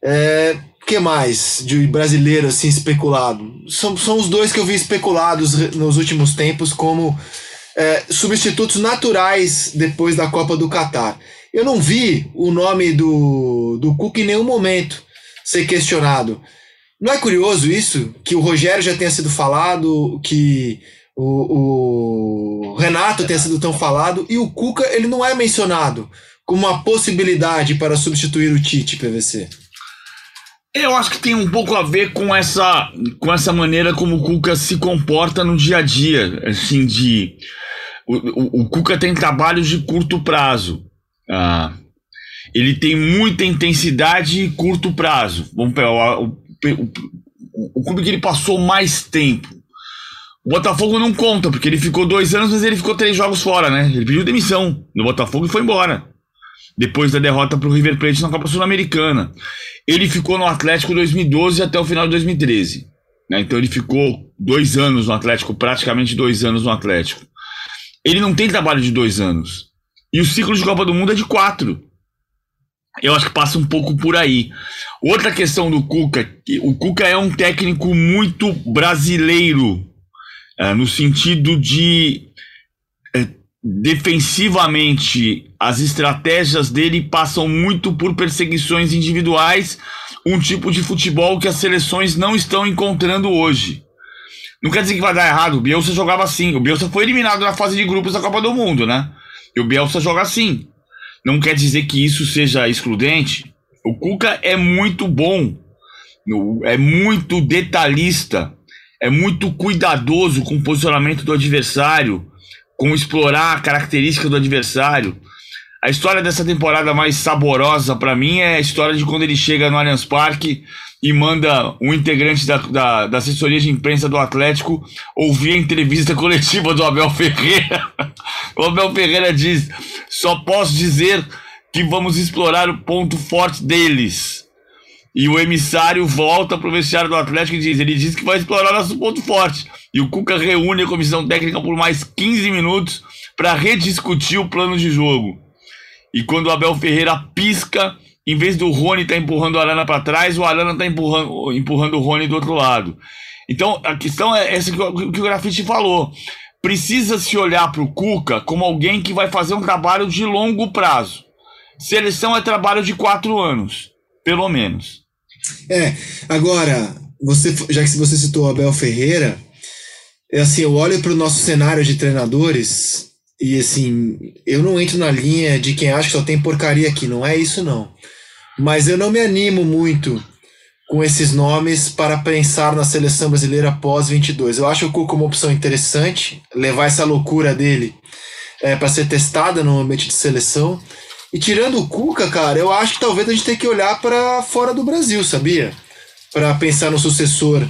É, que mais de brasileiro assim especulado? São, são os dois que eu vi especulados nos últimos tempos como é, substitutos naturais depois da Copa do Catar. Eu não vi o nome do, do Cook em nenhum momento ser questionado. Não é curioso isso? Que o Rogério já tenha sido falado, que o, o Renato tenha sido tão falado, e o Cuca ele não é mencionado como uma possibilidade para substituir o Tite PVC. Eu acho que tem um pouco a ver com essa, com essa maneira como o Cuca se comporta no dia a dia, assim, de o, o, o Cuca tem trabalhos de curto prazo. Ah, ele tem muita intensidade e curto prazo. Vamos pegar o, o, o, clube que ele passou mais tempo. O Botafogo não conta, porque ele ficou dois anos, mas ele ficou três jogos fora, né? Ele pediu demissão no Botafogo e foi embora. Depois da derrota para o River Plate na Copa Sul-Americana. Ele ficou no Atlético 2012 até o final de 2013. Né? Então ele ficou dois anos no Atlético, praticamente dois anos no Atlético. Ele não tem trabalho de dois anos. E o ciclo de Copa do Mundo é de quatro. Eu acho que passa um pouco por aí. Outra questão do Cuca, o Cuca é um técnico muito brasileiro, é, no sentido de é, defensivamente as estratégias dele passam muito por perseguições individuais, um tipo de futebol que as seleções não estão encontrando hoje. Não quer dizer que vai dar errado. O Bielsa jogava assim. O Bielsa foi eliminado na fase de grupos da Copa do Mundo, né? E o Bielsa joga assim. Não quer dizer que isso seja excludente. O Cuca é muito bom. É muito detalhista. É muito cuidadoso com o posicionamento do adversário. Com explorar a característica do adversário. A história dessa temporada mais saborosa para mim é a história de quando ele chega no Allianz Parque e manda um integrante da, da, da, assessoria de imprensa do Atlético ouvir a entrevista coletiva do Abel Ferreira. o Abel Ferreira diz: só posso dizer que vamos explorar o ponto forte deles. E o emissário volta para o vestiário do Atlético e diz: ele diz que vai explorar nosso ponto forte. E o Cuca reúne a comissão técnica por mais 15 minutos para rediscutir o plano de jogo. E quando o Abel Ferreira pisca, em vez do Rony estar tá empurrando o Arana para trás, o Arana está empurrando, empurrando o Rony do outro lado. Então a questão é essa que o, que o Grafite falou. Precisa se olhar para o Cuca como alguém que vai fazer um trabalho de longo prazo. Seleção é trabalho de quatro anos, pelo menos. É, agora, você, já que você citou Abel Ferreira, é assim, eu olho para o nosso cenário de treinadores e assim, eu não entro na linha de quem acha que só tem porcaria aqui, não é isso não. Mas eu não me animo muito com esses nomes para pensar na seleção brasileira pós 22. Eu acho o Cuca uma opção interessante, levar essa loucura dele é, para ser testada no ambiente de seleção. E tirando o Cuca, cara, eu acho que talvez a gente tenha que olhar para fora do Brasil, sabia? para pensar no sucessor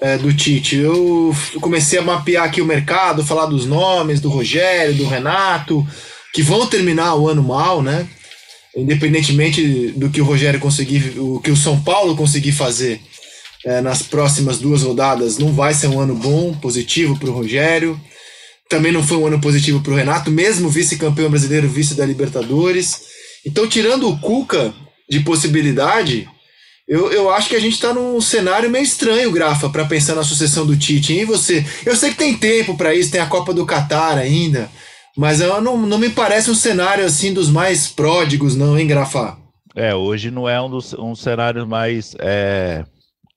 é, do Tite? Eu comecei a mapear aqui o mercado, falar dos nomes do Rogério, do Renato, que vão terminar o ano mal, né? Independentemente do que o Rogério conseguir, o que o São Paulo conseguir fazer é, nas próximas duas rodadas, não vai ser um ano bom, positivo para o Rogério. Também não foi um ano positivo para o Renato, mesmo vice-campeão brasileiro, vice da Libertadores. Então, tirando o Cuca de possibilidade, eu, eu acho que a gente está num cenário meio estranho, Grafa, para pensar na sucessão do Tite. E você? Eu sei que tem tempo para isso, tem a Copa do Catar ainda. Mas eu não, não me parece um cenário assim dos mais pródigos, não, hein, Grafa? É, hoje não é um dos um cenários mais é,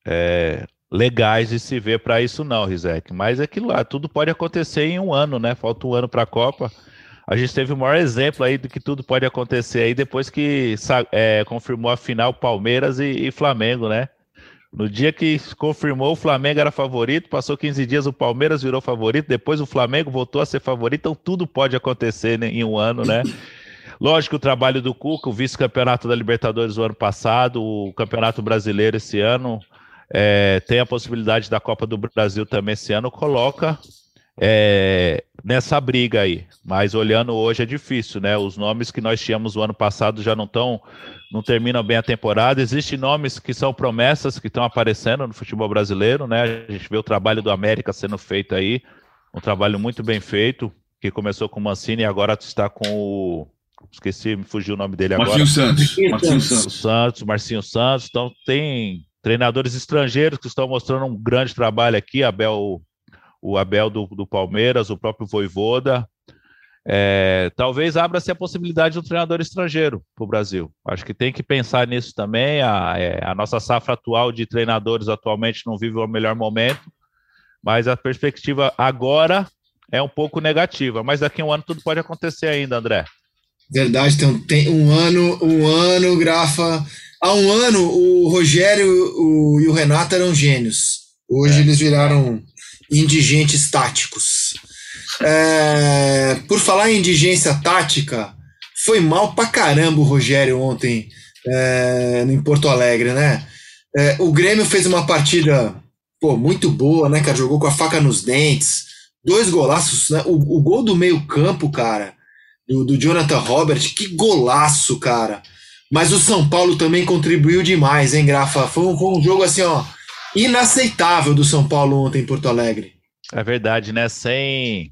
é, legais de se ver para isso, não, Rizek. Mas é aquilo lá, tudo pode acontecer em um ano, né? Falta um ano para a Copa. A gente teve o maior exemplo aí do que tudo pode acontecer aí depois que é, confirmou a final Palmeiras e, e Flamengo, né? No dia que confirmou o Flamengo era favorito, passou 15 dias, o Palmeiras virou favorito, depois o Flamengo voltou a ser favorito, então tudo pode acontecer né, em um ano, né? Lógico, o trabalho do Cuca, o vice-campeonato da Libertadores do ano passado, o Campeonato Brasileiro esse ano, é, tem a possibilidade da Copa do Brasil também esse ano, coloca é, nessa briga aí. Mas olhando hoje é difícil, né? Os nomes que nós tínhamos o ano passado já não estão, não terminam bem a temporada. Existem nomes que são promessas que estão aparecendo no futebol brasileiro, né? A gente vê o trabalho do América sendo feito aí, um trabalho muito bem feito, que começou com o Mancini e agora está com o esqueci, me fugiu o nome dele agora. Marcinho Santos. Marcinho Santos. Santos, Marcinho Santos. Então tem treinadores estrangeiros que estão mostrando um grande trabalho aqui, Abel o Abel do, do Palmeiras, o próprio Voivoda. É, talvez abra-se a possibilidade de um treinador estrangeiro para o Brasil. Acho que tem que pensar nisso também. A, é, a, nossa safra atual de treinadores atualmente não vive o melhor momento, mas a perspectiva agora é um pouco negativa. Mas daqui a um ano tudo pode acontecer ainda, André. Verdade, então tem um ano, um ano, Grafa. Há um ano o Rogério o, e o Renato eram gênios. Hoje é. eles viraram indigentes táticos. É, por falar em indigência tática, foi mal pra caramba o Rogério ontem é, em Porto Alegre, né? É, o Grêmio fez uma partida pô, muito boa, né, cara? Jogou com a faca nos dentes. Dois golaços, né? O, o gol do meio-campo, cara, do, do Jonathan Robert, que golaço, cara. Mas o São Paulo também contribuiu demais, hein, Grafa? Foi um, foi um jogo assim, ó inaceitável do São Paulo ontem em Porto Alegre. É verdade, né? Sem,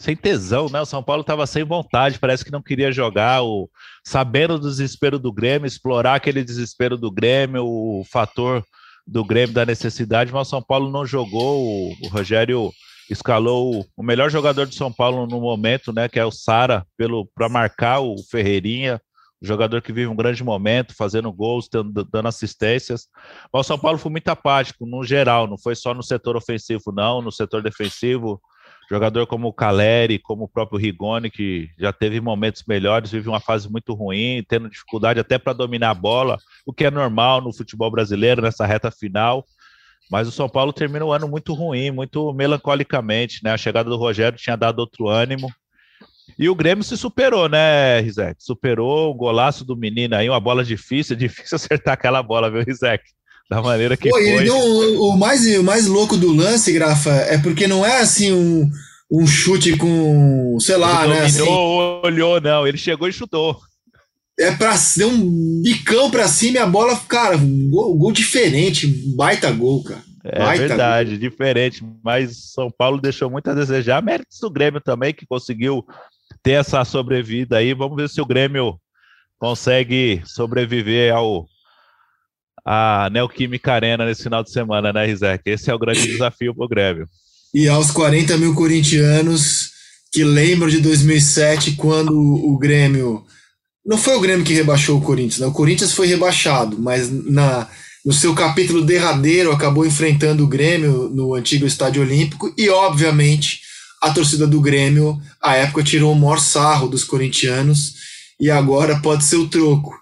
sem tesão, né? O São Paulo estava sem vontade, parece que não queria jogar, o, sabendo do desespero do Grêmio, explorar aquele desespero do Grêmio, o fator do Grêmio da necessidade, mas o São Paulo não jogou, o, o Rogério escalou o melhor jogador do São Paulo no momento, né, que é o Sara, para marcar o Ferreirinha, jogador que vive um grande momento, fazendo gols, dando, dando assistências. Mas o São Paulo foi muito apático, no geral, não foi só no setor ofensivo, não, no setor defensivo. Jogador como o Caleri, como o próprio Rigoni, que já teve momentos melhores, vive uma fase muito ruim, tendo dificuldade até para dominar a bola, o que é normal no futebol brasileiro, nessa reta final. Mas o São Paulo termina o ano muito ruim, muito melancolicamente, né? A chegada do Rogério tinha dado outro ânimo. E o Grêmio se superou, né, Rizek? Superou o golaço do menino aí, uma bola difícil, é difícil acertar aquela bola, viu, Rizek? Da maneira que Pô, foi. Não, o, mais, o mais louco do lance, Grafa, é porque não é assim um, um chute com, sei lá, ele né? Assim, olhou, não, ele chegou e chutou. É pra ser um bicão pra cima e a bola, cara, um gol, gol diferente, baita gol, cara. É baita verdade, gol. diferente, mas São Paulo deixou muito a desejar. Méritos do Grêmio também, que conseguiu ter essa sobrevida aí. Vamos ver se o Grêmio consegue sobreviver ao a Neoquímica Arena nesse final de semana, né, Rizek? Esse é o grande desafio para o Grêmio. E aos 40 mil corintianos que lembram de 2007, quando o Grêmio. Não foi o Grêmio que rebaixou o Corinthians, né? o Corinthians foi rebaixado, mas na, no seu capítulo derradeiro acabou enfrentando o Grêmio no antigo Estádio Olímpico e, obviamente, a torcida do Grêmio, à época, tirou o maior sarro dos corintianos e agora pode ser o troco.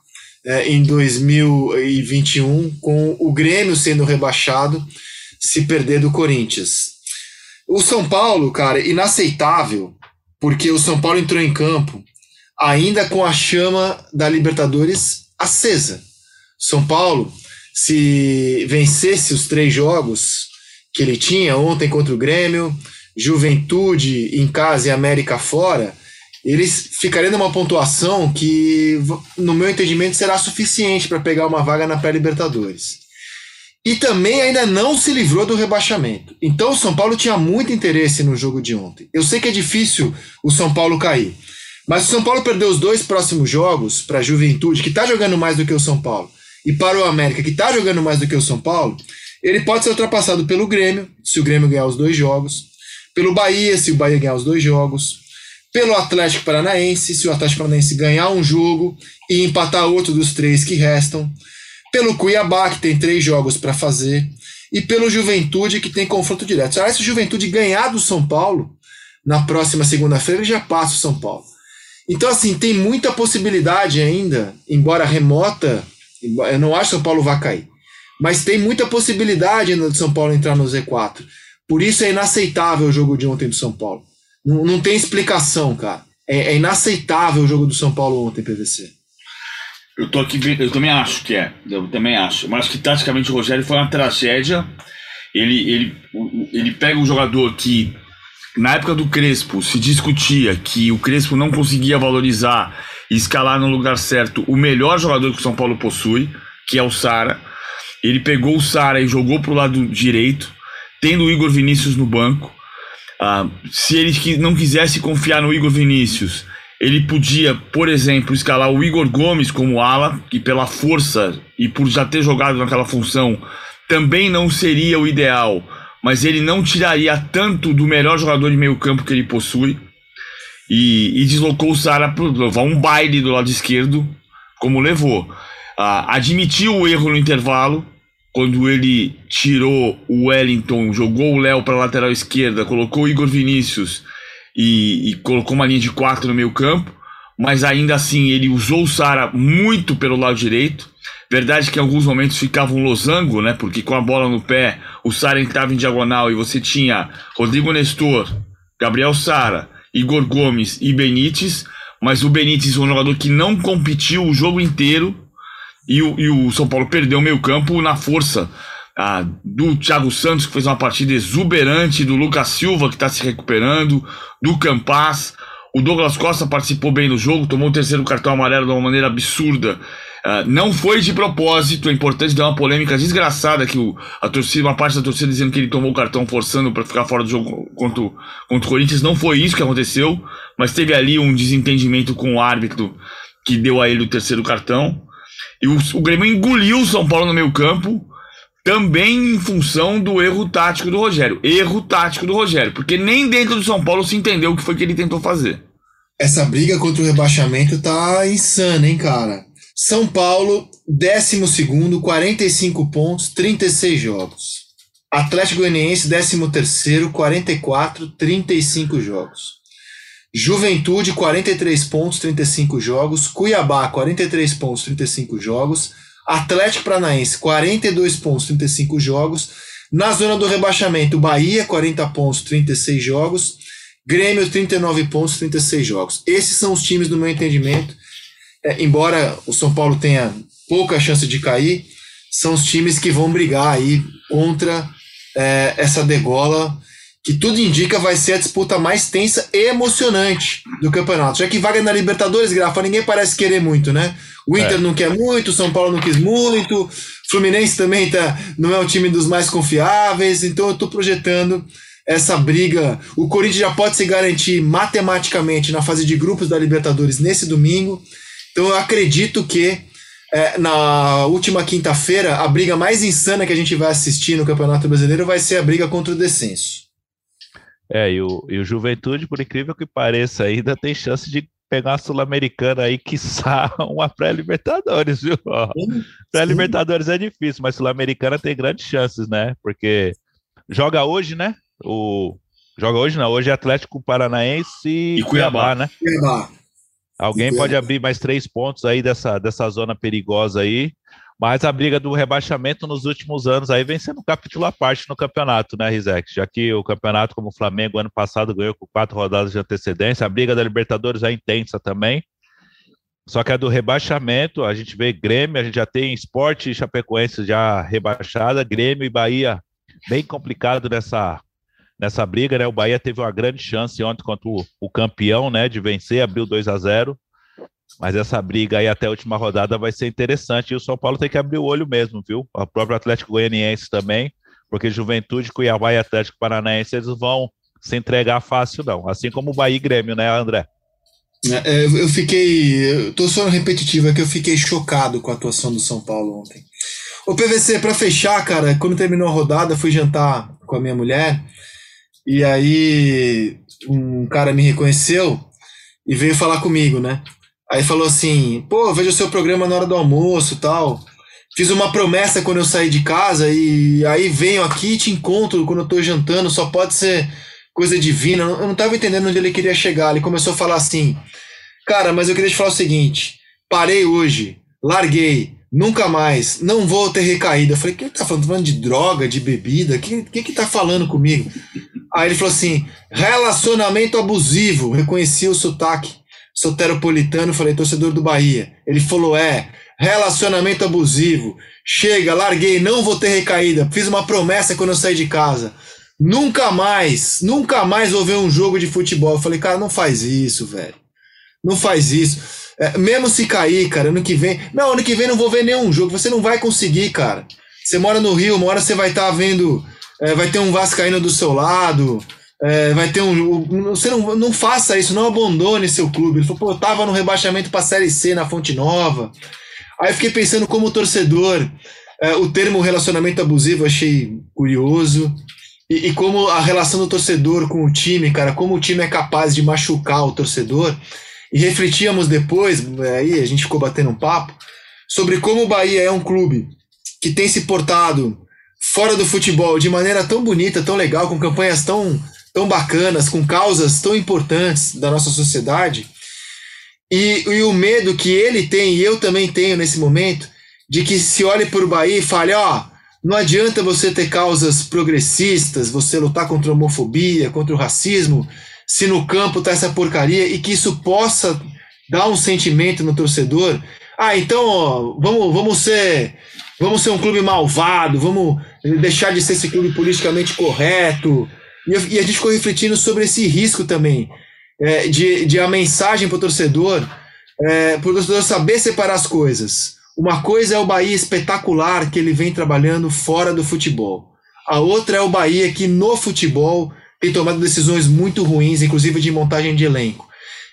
É, em 2021, com o Grêmio sendo rebaixado, se perder do Corinthians. O São Paulo, cara, inaceitável, porque o São Paulo entrou em campo ainda com a chama da Libertadores acesa. São Paulo se vencesse os três jogos que ele tinha ontem contra o Grêmio, Juventude em casa e América fora, eles ficariam numa pontuação que, no meu entendimento, será suficiente para pegar uma vaga na pré-Libertadores. E também ainda não se livrou do rebaixamento. Então o São Paulo tinha muito interesse no jogo de ontem. Eu sei que é difícil o São Paulo cair, mas o São Paulo perdeu os dois próximos jogos para a Juventude, que está jogando mais do que o São Paulo, e para o América, que está jogando mais do que o São Paulo, ele pode ser ultrapassado pelo Grêmio, se o Grêmio ganhar os dois jogos, pelo Bahia, se o Bahia ganhar os dois jogos, pelo Atlético Paranaense, se o Atlético Paranaense ganhar um jogo e empatar outro dos três que restam, pelo Cuiabá, que tem três jogos para fazer, e pelo Juventude, que tem confronto direto. Se o Juventude ganhar do São Paulo, na próxima segunda-feira, ele já passa o São Paulo. Então, assim, tem muita possibilidade ainda, embora remota, eu não acho que São Paulo vai cair. Mas tem muita possibilidade ainda de São Paulo entrar no Z4. Por isso é inaceitável o jogo de ontem do São Paulo. Não, não tem explicação, cara. É, é, inaceitável o jogo do São Paulo ontem, PVC. Eu tô aqui, eu também acho que é. Eu também acho. Mas que taticamente o Rogério foi uma tragédia. Ele, ele, ele pega um jogador que, na época do Crespo, se discutia que o Crespo não conseguia valorizar e escalar no lugar certo o melhor jogador que o São Paulo possui, que é o Sara. Ele pegou o Sara e jogou para o lado direito, tendo o Igor Vinícius no banco. Ah, se ele não quisesse confiar no Igor Vinícius, ele podia, por exemplo, escalar o Igor Gomes como ala, que pela força e por já ter jogado naquela função também não seria o ideal, mas ele não tiraria tanto do melhor jogador de meio campo que ele possui e, e deslocou o Sara para levar um baile do lado esquerdo, como levou. Ah, admitiu o erro no intervalo, quando ele tirou o Wellington, jogou o Léo para lateral esquerda, colocou o Igor Vinícius e, e, colocou uma linha de quatro no meio campo, mas ainda assim ele usou o Sara muito pelo lado direito. Verdade que em alguns momentos ficava um losango, né? Porque com a bola no pé, o Sara entrava em diagonal e você tinha Rodrigo Nestor, Gabriel Sara, Igor Gomes e Benítez, mas o Benítez um jogador que não competiu o jogo inteiro e o, e o São Paulo perdeu o meio campo na força ah, do Thiago Santos, que fez uma partida exuberante, do Lucas Silva, que está se recuperando, do Campas. O Douglas Costa participou bem do jogo, tomou o terceiro cartão amarelo de uma maneira absurda. Uh, não foi de propósito, é importante dar uma polêmica desgraçada que o, a torcida, uma parte da torcida dizendo que ele tomou o cartão forçando para ficar fora do jogo contra, contra o Corinthians. Não foi isso que aconteceu, mas teve ali um desentendimento com o árbitro que deu a ele o terceiro cartão. E o, o Grêmio engoliu o São Paulo no meio campo, também em função do erro tático do Rogério. Erro tático do Rogério, porque nem dentro do São Paulo se entendeu o que foi que ele tentou fazer. Essa briga contra o rebaixamento tá insana, hein, cara? São Paulo, 12, 45 pontos, 36 jogos. Atlético Goianiense, 13, 44, 35 jogos. Juventude, 43 pontos, 35 jogos. Cuiabá, 43 pontos, 35 jogos. Atlético Paranaense, 42 pontos, 35 jogos. Na zona do rebaixamento, Bahia, 40 pontos, 36 jogos. Grêmio, 39 pontos, 36 jogos. Esses são os times, no meu entendimento, é, embora o São Paulo tenha pouca chance de cair, são os times que vão brigar aí contra é, essa degola, que tudo indica vai ser a disputa mais tensa e emocionante do campeonato. Já que vaga na Libertadores, Grafa, ninguém parece querer muito, né? O Inter é. não quer muito, o São Paulo não quis muito, o Fluminense também tá, não é o time dos mais confiáveis, então eu tô projetando essa briga. O Corinthians já pode se garantir matematicamente na fase de grupos da Libertadores nesse domingo. Então eu acredito que é, na última quinta-feira a briga mais insana que a gente vai assistir no Campeonato Brasileiro vai ser a briga contra o descenso. É, e o, e o Juventude, por incrível que pareça, ainda tem chance de pegar a Sul-Americana aí, que uma pré-Libertadores, viu? Pré-Libertadores é difícil, mas Sul-Americana tem grandes chances, né? Porque joga hoje, né? O... Joga hoje não, hoje é Atlético Paranaense e Cuiabá, Cuiabá né? Cuiabá. Alguém pode abrir mais três pontos aí dessa, dessa zona perigosa aí. Mas a briga do rebaixamento nos últimos anos aí vem sendo um capítulo à parte no campeonato, né, Rizek? Já que o campeonato, como o Flamengo, ano passado ganhou com quatro rodadas de antecedência, a briga da Libertadores é intensa também. Só que a do rebaixamento, a gente vê Grêmio, a gente já tem esporte e Chapecoense já rebaixada, Grêmio e Bahia bem complicado nessa, nessa briga, né? O Bahia teve uma grande chance ontem contra o, o campeão, né, de vencer, abriu 2 a 0 mas essa briga aí até a última rodada vai ser interessante. E o São Paulo tem que abrir o olho mesmo, viu? O próprio Atlético Goianiense também, porque Juventude, Cuiabá e Atlético Paranaense eles vão se entregar fácil, não. Assim como o Bahia e Grêmio, né, André? É, eu fiquei. Tô só repetitivo, é que eu fiquei chocado com a atuação do São Paulo ontem. O PVC, para fechar, cara, quando terminou a rodada, fui jantar com a minha mulher. E aí um cara me reconheceu e veio falar comigo, né? Aí falou assim: pô, vejo o seu programa na hora do almoço tal. Fiz uma promessa quando eu saí de casa e aí venho aqui e te encontro quando eu tô jantando, só pode ser coisa divina. Eu não tava entendendo onde ele queria chegar. Ele começou a falar assim: Cara, mas eu queria te falar o seguinte: parei hoje, larguei, nunca mais, não vou ter recaída. Eu falei: Quem tá falando? Tá falando de droga, de bebida? Quem, quem que tá falando comigo? Aí ele falou assim: relacionamento abusivo. Reconheci o sotaque soteropolitano. Falei: torcedor do Bahia. Ele falou: É, relacionamento abusivo. Chega, larguei, não vou ter recaída. Fiz uma promessa quando eu saí de casa. Nunca mais, nunca mais vou ver um jogo de futebol. Eu falei, cara, não faz isso, velho. Não faz isso. É, mesmo se cair, cara, ano que vem. Não, ano que vem não vou ver nenhum jogo. Você não vai conseguir, cara. Você mora no Rio, uma hora você vai estar tá vendo. É, vai ter um Vascaíno do seu lado. É, vai ter um. Você não, não faça isso, não abandone seu clube. Ele falou, pô, eu tava no rebaixamento pra Série C na Fonte Nova. Aí fiquei pensando como torcedor. É, o termo relacionamento abusivo achei curioso. E, e, como a relação do torcedor com o time, cara, como o time é capaz de machucar o torcedor. E refletíamos depois, aí a gente ficou batendo um papo, sobre como o Bahia é um clube que tem se portado fora do futebol de maneira tão bonita, tão legal, com campanhas tão, tão bacanas, com causas tão importantes da nossa sociedade. E, e o medo que ele tem, e eu também tenho nesse momento, de que se olhe para o Bahia e fale: ó. Oh, não adianta você ter causas progressistas, você lutar contra a homofobia, contra o racismo, se no campo tá essa porcaria e que isso possa dar um sentimento no torcedor. Ah, então ó, vamos, vamos ser vamos ser um clube malvado, vamos deixar de ser esse clube politicamente correto. E, a gente ficou refletindo sobre esse risco também, é, de, de a mensagem para o torcedor, é, para o torcedor saber separar as coisas. Uma coisa é o Bahia espetacular que ele vem trabalhando fora do futebol. A outra é o Bahia que no futebol tem tomado decisões muito ruins, inclusive de montagem de elenco.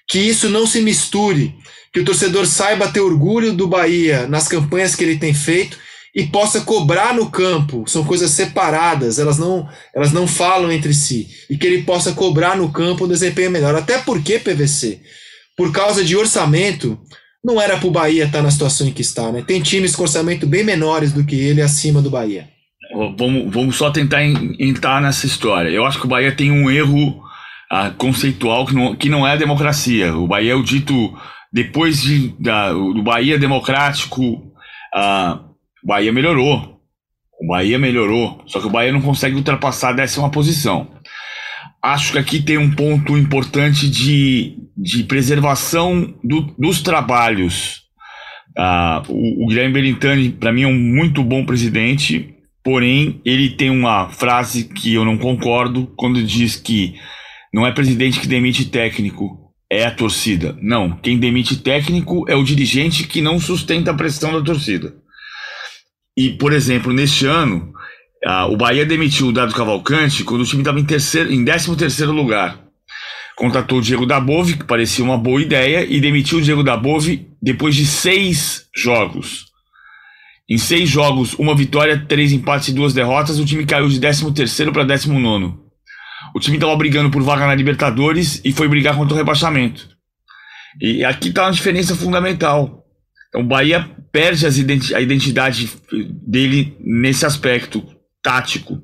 Que isso não se misture, que o torcedor saiba ter orgulho do Bahia nas campanhas que ele tem feito e possa cobrar no campo. São coisas separadas, elas não, elas não falam entre si. E que ele possa cobrar no campo um desempenho melhor. Até porque, PVC, por causa de orçamento, não era para o Bahia estar tá na situação em que está, né? Tem times com orçamento bem menores do que ele acima do Bahia. Vamos, vamos só tentar entrar nessa história. Eu acho que o Bahia tem um erro ah, conceitual que não, que não é democracia. O Bahia é o dito, depois de, da, do Bahia democrático, ah, o Bahia melhorou. O Bahia melhorou. Só que o Bahia não consegue ultrapassar a décima posição acho que aqui tem um ponto importante de, de preservação do, dos trabalhos. Ah, o, o Guilherme Belintani, para mim, é um muito bom presidente, porém, ele tem uma frase que eu não concordo quando diz que não é presidente que demite técnico, é a torcida. Não, quem demite técnico é o dirigente que não sustenta a pressão da torcida. E, por exemplo, neste ano, ah, o Bahia demitiu o Dado Cavalcante quando o time estava em, terceiro, em 13 terceiro lugar. Contratou o Diego Dabove, que parecia uma boa ideia, e demitiu o Diego Dabove depois de seis jogos. Em seis jogos, uma vitória, três empates e duas derrotas, o time caiu de 13 terceiro para 19 O time estava brigando por vaga na Libertadores e foi brigar contra o rebaixamento. E aqui está uma diferença fundamental. Então, o Bahia perde a identidade dele nesse aspecto tático.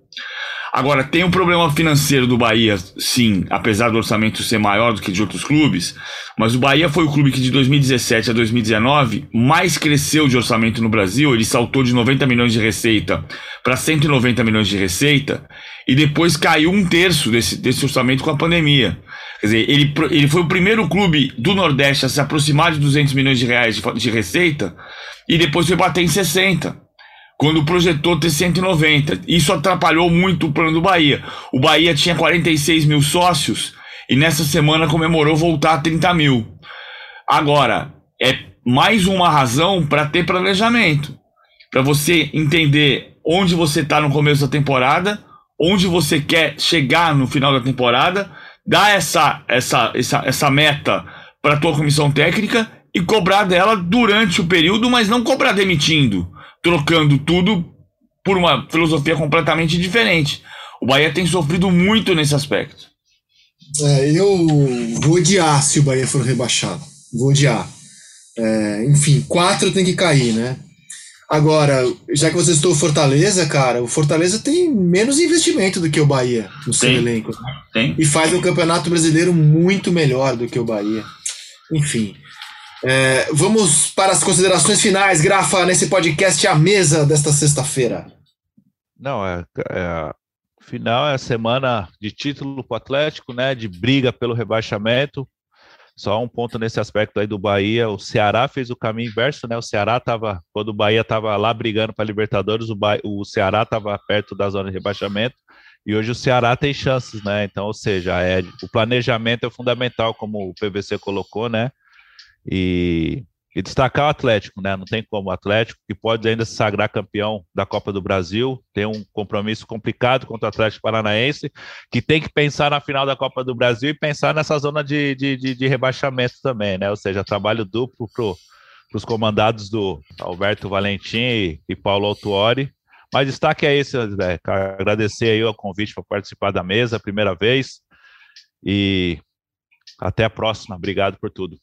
Agora, tem um problema financeiro do Bahia, sim, apesar do orçamento ser maior do que de outros clubes, mas o Bahia foi o clube que de 2017 a 2019 mais cresceu de orçamento no Brasil, ele saltou de 90 milhões de receita para 190 milhões de receita, e depois caiu um terço desse, desse orçamento com a pandemia. Quer dizer, ele, ele foi o primeiro clube do Nordeste a se aproximar de 200 milhões de reais de, de receita, e depois foi bater em 60 quando projetou ter 190. Isso atrapalhou muito o plano do Bahia. O Bahia tinha 46 mil sócios e nessa semana comemorou voltar a 30 mil. Agora, é mais uma razão para ter planejamento. Para você entender onde você está no começo da temporada, onde você quer chegar no final da temporada, dar essa, essa, essa, essa meta para a tua comissão técnica e cobrar dela durante o período, mas não cobrar demitindo trocando tudo por uma filosofia completamente diferente. O Bahia tem sofrido muito nesse aspecto. É, eu vou odiar se o Bahia for rebaixado. Vou odiar. É, enfim, quatro tem que cair, né? Agora, já que você estou Fortaleza, cara, o Fortaleza tem menos investimento do que o Bahia no seu tem, elenco. Tem. E faz o Campeonato Brasileiro muito melhor do que o Bahia. Enfim, é, vamos para as considerações finais, Grafa, nesse podcast à mesa desta sexta-feira. Não, é, é, final é semana de título para o Atlético, né? De briga pelo rebaixamento. Só um ponto nesse aspecto aí do Bahia, o Ceará fez o caminho inverso, né? O Ceará estava, quando o Bahia estava lá brigando para Libertadores, o, o Ceará estava perto da zona de rebaixamento e hoje o Ceará tem chances, né? Então, ou seja, é, o planejamento é fundamental, como o PVC colocou, né? E, e, destacar o Atlético, né? Não tem como. O Atlético, que pode ainda se sagrar campeão da Copa do Brasil, tem um compromisso complicado contra o Atlético Paranaense, que tem que pensar na final da Copa do Brasil e pensar nessa zona de, de, de, de rebaixamento também, né? Ou seja, trabalho duplo para os comandados do Alberto Valentim e, Paulo Autuori. Mas destaque é esse, Zé. Agradecer aí o convite para participar da mesa, primeira vez. E até a próxima. Obrigado por tudo.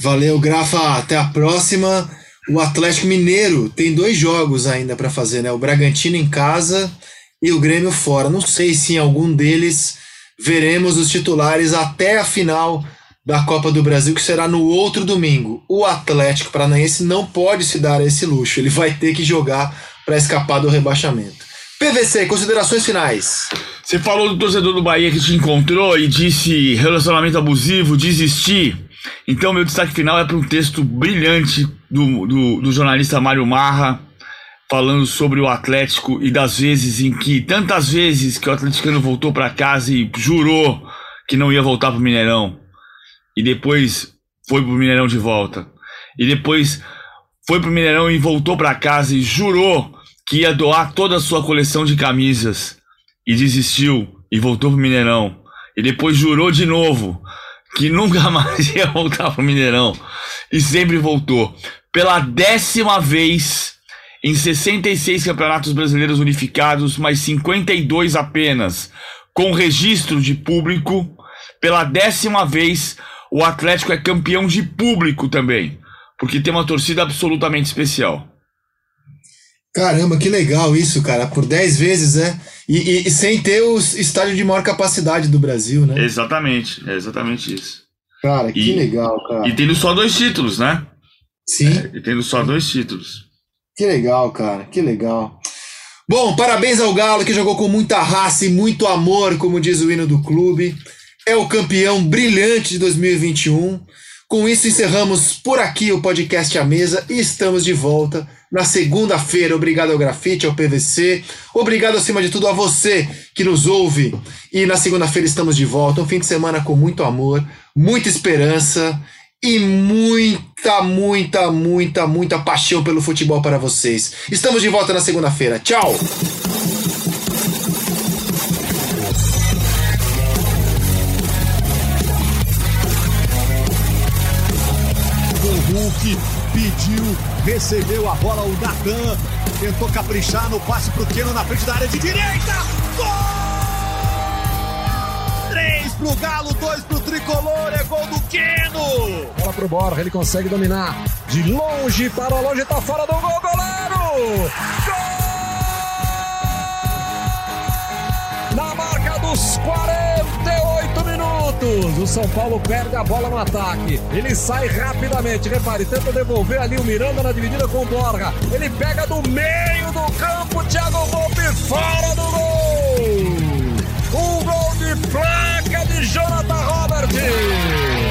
Valeu, Grafa. Até a próxima. O Atlético Mineiro tem dois jogos ainda para fazer, né? O Bragantino em casa e o Grêmio fora. Não sei se em algum deles veremos os titulares até a final da Copa do Brasil, que será no outro domingo. O Atlético Paranaense não pode se dar esse luxo. Ele vai ter que jogar para escapar do rebaixamento. PVC, considerações finais. Você falou do torcedor do Bahia que te encontrou e disse relacionamento abusivo, desistir. Então, meu destaque final é para um texto brilhante do, do, do jornalista Mário Marra, falando sobre o Atlético e das vezes em que, tantas vezes que o atleticano voltou para casa e jurou que não ia voltar para o Mineirão. E depois foi para o Mineirão de volta. E depois foi para o Mineirão e voltou para casa e jurou que ia doar toda a sua coleção de camisas. E desistiu e voltou para o Mineirão. E depois jurou de novo que nunca mais ia voltar pro Mineirão e sempre voltou. Pela décima vez em 66 campeonatos brasileiros unificados, mais 52 apenas, com registro de público. Pela décima vez, o Atlético é campeão de público também, porque tem uma torcida absolutamente especial. Caramba, que legal isso, cara. Por 10 vezes, né? E, e, e, sem ter o estádio de maior capacidade do Brasil, né? Exatamente, é exatamente isso. Cara, que e, legal, cara. E tendo só dois títulos, né? Sim. É, e tendo só dois títulos. Que legal, cara, que legal. Bom, parabéns ao Galo que jogou com muita raça e muito amor, como diz o hino do clube. É o campeão brilhante de 2021. Com isso, encerramos por aqui o podcast à mesa e estamos de volta na segunda-feira. Obrigado ao Grafite, ao PVC. Obrigado, acima de tudo, a você que nos ouve. E na segunda-feira estamos de volta. Um fim de semana com muito amor, muita esperança e muita, muita, muita, muita paixão pelo futebol para vocês. Estamos de volta na segunda-feira. Tchau! Pediu, recebeu a bola o Natan, tentou caprichar no passe pro Keno na frente da área de direita. Gol! Três pro Galo, dois pro Tricolor, é gol do Keno. Bola pro Borja, ele consegue dominar. De longe para longe, tá fora do gol, goleiro! Gol! aos 48 minutos. O São Paulo perde a bola no ataque. Ele sai rapidamente. Repare, tenta devolver ali o Miranda na dividida com o Borja. Ele pega do meio do campo. Thiago Volpe fora do gol. Um gol de placa de Jonathan Robert.